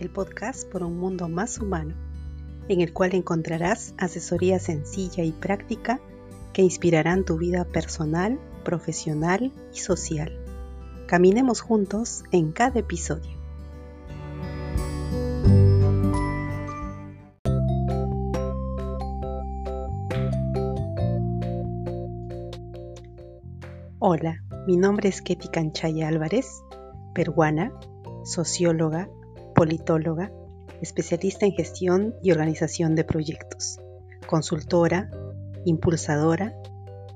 El podcast por un mundo más humano, en el cual encontrarás asesoría sencilla y práctica que inspirarán tu vida personal, profesional y social. Caminemos juntos en cada episodio. Hola, mi nombre es Ketty Canchaya Álvarez, peruana, socióloga, politóloga, especialista en gestión y organización de proyectos, consultora, impulsadora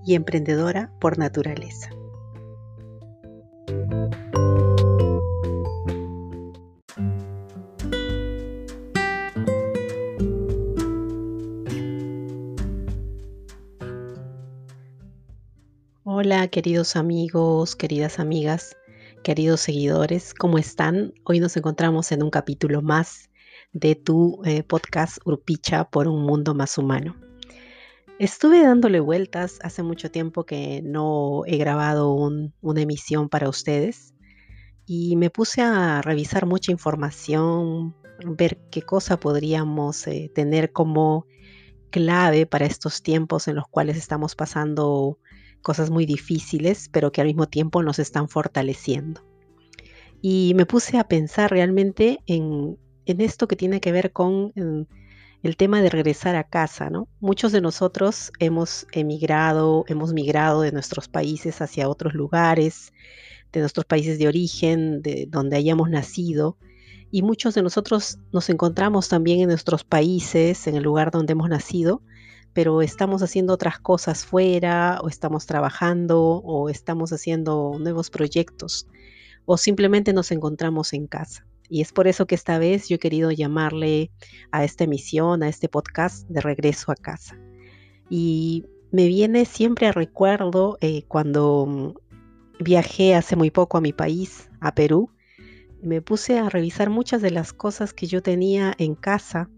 y emprendedora por naturaleza. Hola queridos amigos, queridas amigas, queridos seguidores, ¿cómo están? Hoy nos encontramos en un capítulo más de tu eh, podcast Urpicha por un mundo más humano. Estuve dándole vueltas hace mucho tiempo que no he grabado una emisión para ustedes y me puse a revisar mucha información, ver qué cosa podríamos eh, tener como clave para estos tiempos en los cuales estamos pasando cosas muy difíciles, pero que al mismo tiempo nos están fortaleciendo. Y me puse a pensar realmente en, esto que tiene que ver con el tema de regresar a casa, ¿no? Muchos de nosotros hemos emigrado, hemos migrado de nuestros países hacia otros lugares, de nuestros países de origen, de donde hayamos nacido, y muchos de nosotros nos encontramos también en nuestros países, en el lugar donde hemos nacido, pero estamos haciendo otras cosas fuera, o estamos trabajando, o estamos haciendo nuevos proyectos, o simplemente nos encontramos en casa. Y es por eso que esta vez yo he querido llamarle a esta emisión, a este podcast de regreso a casa. Y me viene siempre a recuerdo eh, cuando viajé hace muy poco a mi país, a Perú, me puse a revisar muchas de las cosas que yo tenía en casa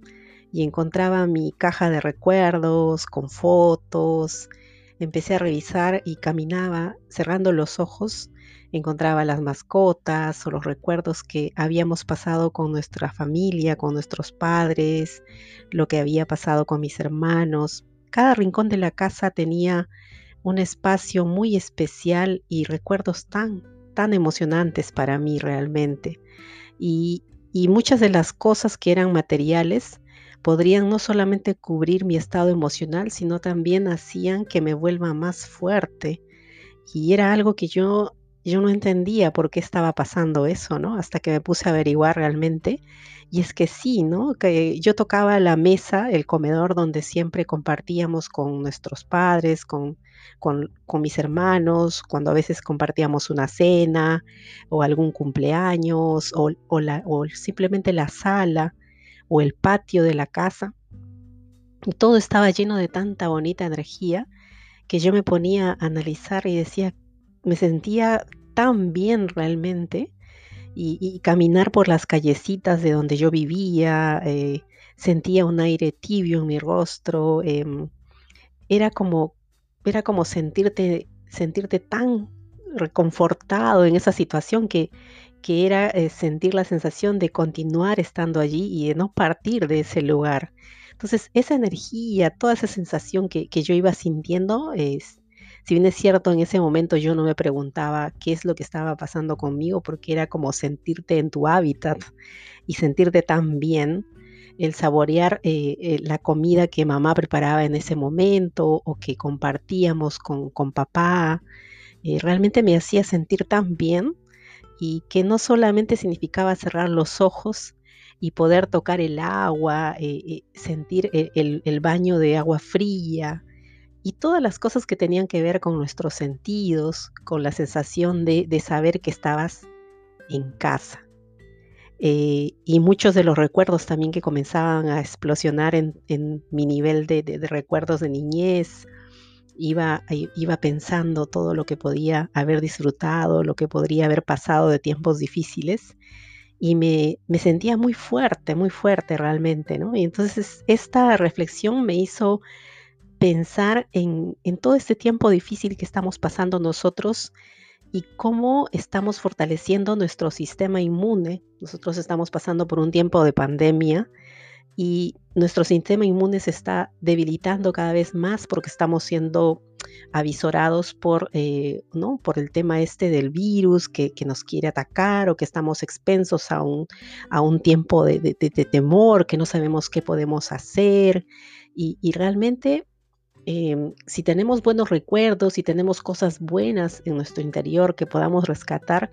y encontraba mi caja de recuerdos con fotos. Empecé a revisar y caminaba cerrando los ojos. Encontraba las mascotas o los recuerdos que habíamos pasado con nuestra familia, con nuestros padres, lo que había pasado con mis hermanos. Cada rincón de la casa tenía un espacio muy especial y recuerdos tan, tan emocionantes para mí realmente. Y, y muchas de las cosas que eran materiales podrían no solamente cubrir mi estado emocional, sino también hacían que me vuelva más fuerte. Y era algo que yo, yo no entendía por qué estaba pasando eso, ¿no? Hasta que me puse a averiguar realmente. Y es que sí, ¿no? Que yo tocaba la mesa, el comedor donde siempre compartíamos con nuestros padres, con, con, mis hermanos, cuando a veces compartíamos una cena o algún cumpleaños o, o, la, o simplemente la sala o el patio de la casa. Y todo estaba lleno de tanta bonita energía que yo me ponía a analizar y decía, me sentía tan bien realmente. Y, caminar por las callecitas de donde yo vivía, eh, sentía un aire tibio en mi rostro, em, era como, era como sentirte, sentirte tan reconfortado en esa situación que, que era eh, sentir la sensación de continuar estando allí y de no partir de ese lugar. Entonces, esa energía, toda esa sensación que, yo iba sintiendo, es, si bien es cierto, en ese momento yo no me preguntaba qué es lo que estaba pasando conmigo, porque era como sentirte en tu hábitat y sentirte tan bien, el saborear eh, eh, la comida que mamá preparaba en ese momento o que compartíamos con, con papá, realmente me hacía sentir tan bien y que no solamente significaba cerrar los ojos y poder tocar el agua, eh, eh, sentir e, el, baño de agua fría y todas las cosas que tenían que ver con nuestros sentidos, con la sensación de, saber que estabas en casa. Eh, y muchos de los recuerdos también que comenzaban a explosionar en, mi nivel de, de recuerdos de niñez iba, iba pensando todo lo que podía haber disfrutado, lo que podría haber pasado de tiempos difíciles y me, sentía muy fuerte, muy fuerte realmente. Y entonces esta reflexión me hizo pensar en, todo este tiempo difícil que estamos pasando nosotros y cómo estamos fortaleciendo nuestro sistema inmune. Nosotros estamos pasando por un tiempo de pandemia y nuestro sistema inmune se está debilitando cada vez más porque estamos siendo avisorados por, eh, ¿no? por el tema este del virus que, nos quiere atacar o que estamos expensos a un, a un tiempo de, temor, que no sabemos qué podemos hacer. Y, y realmente Em, si tenemos buenos recuerdos, si tenemos cosas buenas en nuestro interior que podamos rescatar,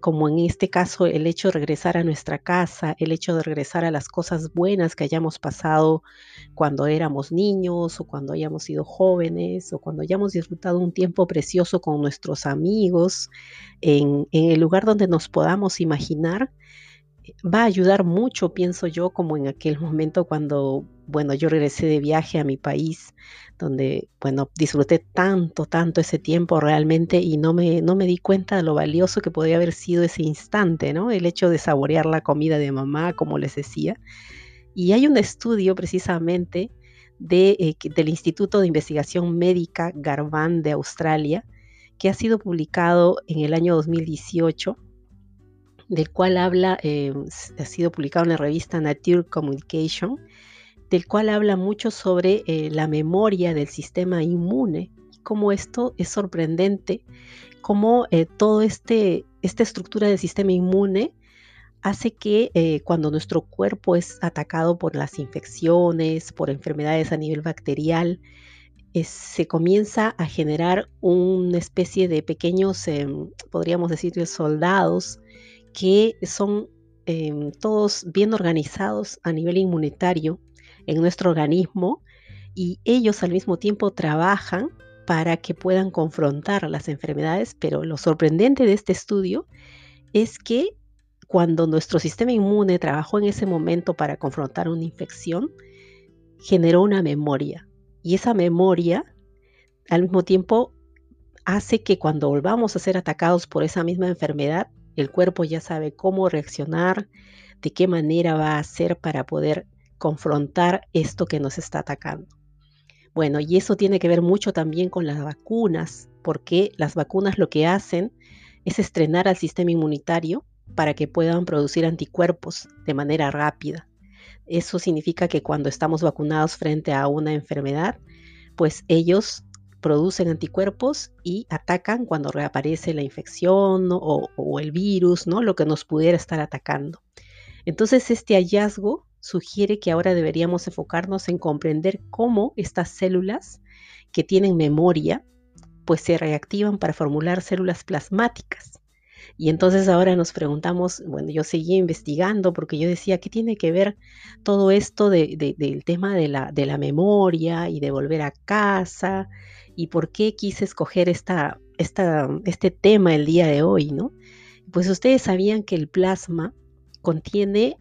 como en este caso el hecho de regresar a nuestra casa, el hecho de regresar a las cosas buenas que hayamos pasado cuando éramos niños o cuando hayamos sido jóvenes o cuando hayamos disfrutado un tiempo precioso con nuestros amigos en, en el lugar donde nos podamos imaginar, va a ayudar mucho, pienso yo, como en aquel momento cuando, bueno, yo regresé de viaje a mi país, donde, bueno, disfruté tanto, tanto ese tiempo realmente y no me, no me di cuenta de lo valioso que podía haber sido ese instante, ¿no? El hecho de saborear la comida de mamá, como les decía. Y hay un estudio precisamente de, eh, del Instituto de Investigación Médica Garvan de Australia, que ha sido publicado en el año 2018 del cual habla, eh, ha sido publicado en la revista Nature Communication, del cual habla mucho sobre eh, la memoria del sistema inmune y cómo esto es sorprendente, cómo eh, toda este, esta estructura del sistema inmune hace que cuando nuestro cuerpo es atacado por las infecciones, por enfermedades a nivel bacterial, se comienza a generar una especie de pequeños, em, podríamos decir, soldados que son em, todos bien organizados a nivel inmunitario en nuestro organismo y ellos al mismo tiempo trabajan para que puedan confrontar las enfermedades, pero lo sorprendente de este estudio es que cuando nuestro sistema inmune trabajó en ese momento para confrontar una infección, generó una memoria. Y esa memoria, al mismo tiempo, hace que cuando volvamos a ser atacados por esa misma enfermedad, el cuerpo ya sabe cómo reaccionar, de qué manera va a hacer para poder confrontar esto que nos está atacando. Bueno, y eso tiene que ver mucho también con las vacunas, porque las vacunas lo que hacen es estrenar al sistema inmunitario para que puedan producir anticuerpos de manera rápida. Eso significa que cuando estamos vacunados frente a una enfermedad, pues ellos producen anticuerpos y atacan cuando reaparece la infección o, el virus, ¿no? lo que nos pudiera estar atacando. Entonces este hallazgo sugiere que ahora deberíamos enfocarnos en comprender cómo estas células que tienen memoria, pues se reactivan para formular células plasmáticas. Y entonces ahora nos preguntamos, bueno, yo seguí investigando porque yo decía, ¿qué tiene que ver todo esto del tema de la, de la memoria y de volver a casa y por qué quise escoger esta, este tema el día de hoy, ¿no? Pues ustedes sabían que el plasma contiene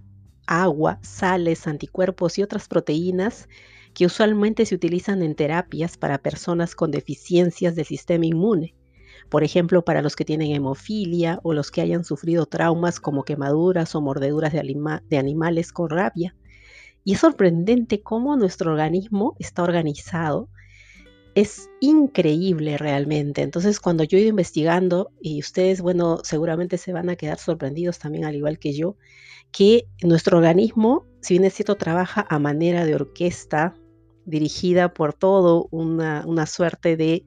agua, sales, anticuerpos y otras proteínas que usualmente se utilizan en terapias para personas con deficiencias del sistema inmune. Por ejemplo, para los que tienen hemofilia o los que hayan sufrido traumas como quemaduras o mordeduras de, de animales con rabia. Y es sorprendente cómo nuestro organismo está organizado es increíble realmente. Entonces, cuando yo he ido investigando, y ustedes, bueno, seguramente se van a quedar sorprendidos también, al igual que yo, que nuestro organismo, si bien es cierto, trabaja a manera de orquesta, dirigida por todo una, suerte de,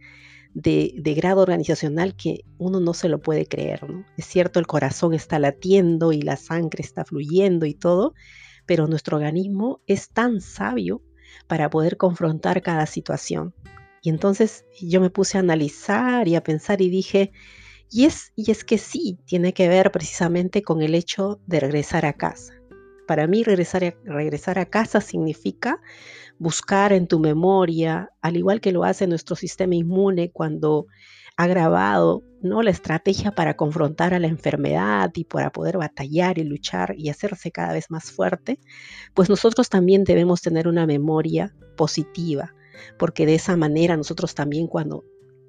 de, grado organizacional que uno no se lo puede creer. ¿no? Es cierto, el corazón está latiendo y la sangre está fluyendo y todo, pero nuestro organismo es tan sabio para poder confrontar cada situación. Y entonces yo me puse a analizar y a pensar y dije, y es, y es que sí, tiene que ver precisamente con el hecho de regresar a casa. Para mí regresar a, regresar a casa significa buscar en tu memoria, al igual que lo hace nuestro sistema inmune cuando ha grabado ¿no? la estrategia para confrontar a la enfermedad y para poder batallar y luchar y hacerse cada vez más fuerte, pues nosotros también debemos tener una memoria positiva, porque de esa manera nosotros también cuando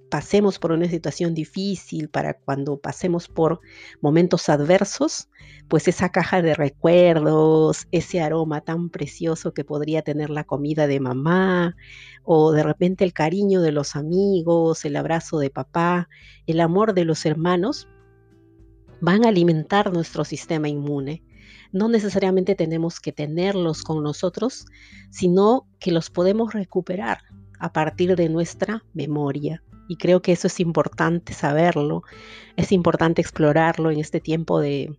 pasemos por una situación difícil, para cuando pasemos por momentos adversos, pues esa caja de recuerdos, ese aroma tan precioso que podría tener la comida de mamá, o de repente el cariño de los amigos, el abrazo de papá, el amor de los hermanos, van a alimentar nuestro sistema inmune. No necesariamente tenemos que tenerlos con nosotros, sino que los podemos recuperar a partir de nuestra memoria. Y creo que eso es importante saberlo, es importante explorarlo en este tiempo de,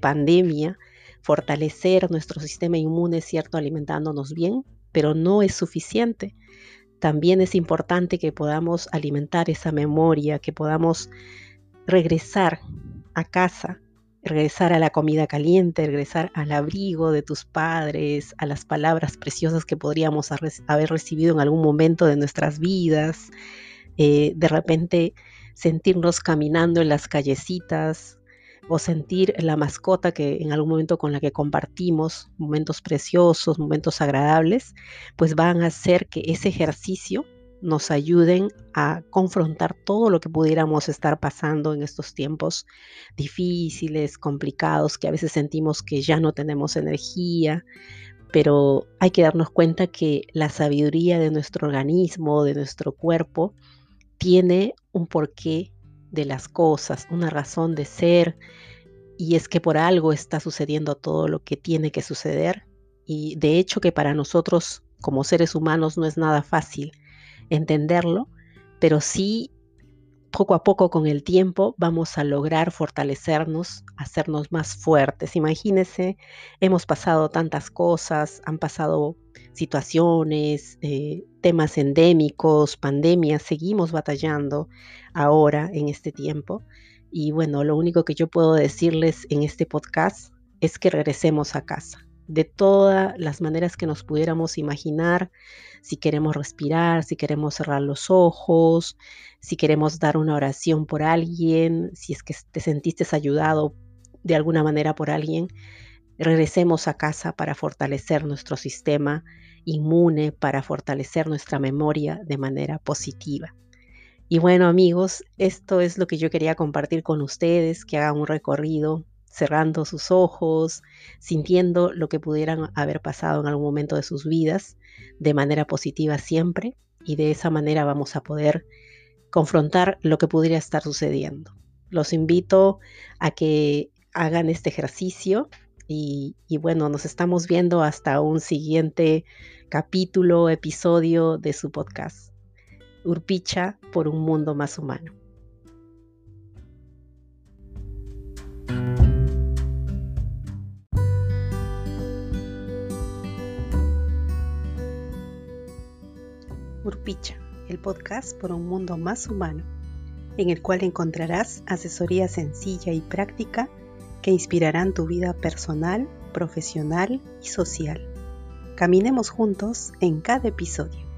pandemia, fortalecer nuestro sistema inmune, cierto, alimentándonos bien, pero no es suficiente. También es importante que podamos alimentar esa memoria, que podamos regresar a casa, regresar a la comida caliente, regresar al abrigo de tus padres, a las palabras preciosas que podríamos haber recibido en algún momento de nuestras vidas, eh, de repente sentirnos caminando en las callecitas o sentir la mascota que en algún momento con la que compartimos momentos preciosos, momentos agradables, pues van a hacer que ese ejercicio nos ayuden a confrontar todo lo que pudiéramos estar pasando en estos tiempos difíciles, complicados, que a veces sentimos que ya no tenemos energía, pero hay que darnos cuenta que la sabiduría de nuestro organismo, de nuestro cuerpo, tiene un porqué de las cosas, una razón de ser, y es que por algo está sucediendo todo lo que tiene que suceder. Y de hecho que para nosotros como seres humanos no es nada fácil entenderlo, pero sí poco a poco con el tiempo vamos a lograr fortalecernos, hacernos más fuertes. Imagínense, hemos pasado tantas cosas, han pasado situaciones, eh, temas endémicos, pandemias, seguimos batallando ahora en este tiempo. Y bueno, lo único que yo puedo decirles en este podcast es que regresemos a casa de todas las maneras que nos pudiéramos imaginar, si queremos respirar, si queremos cerrar los ojos, si queremos dar una oración por alguien, si es que te sentiste ayudado de alguna manera por alguien, regresemos a casa para fortalecer nuestro sistema inmune, para fortalecer nuestra memoria de manera positiva. Y bueno amigos, esto es lo que yo quería compartir con ustedes, que hagan un recorrido cerrando sus ojos, sintiendo lo que pudieran haber pasado en algún momento de sus vidas de manera positiva siempre y de esa manera vamos a poder confrontar lo que pudiera estar sucediendo. Los invito a que hagan este ejercicio y, y bueno, nos estamos viendo hasta un siguiente capítulo, episodio de su podcast. Urpicha por un mundo más humano. Urpicha, el podcast por un mundo más humano, en el cual encontrarás asesoría sencilla y práctica que inspirarán tu vida personal, profesional y social. Caminemos juntos en cada episodio.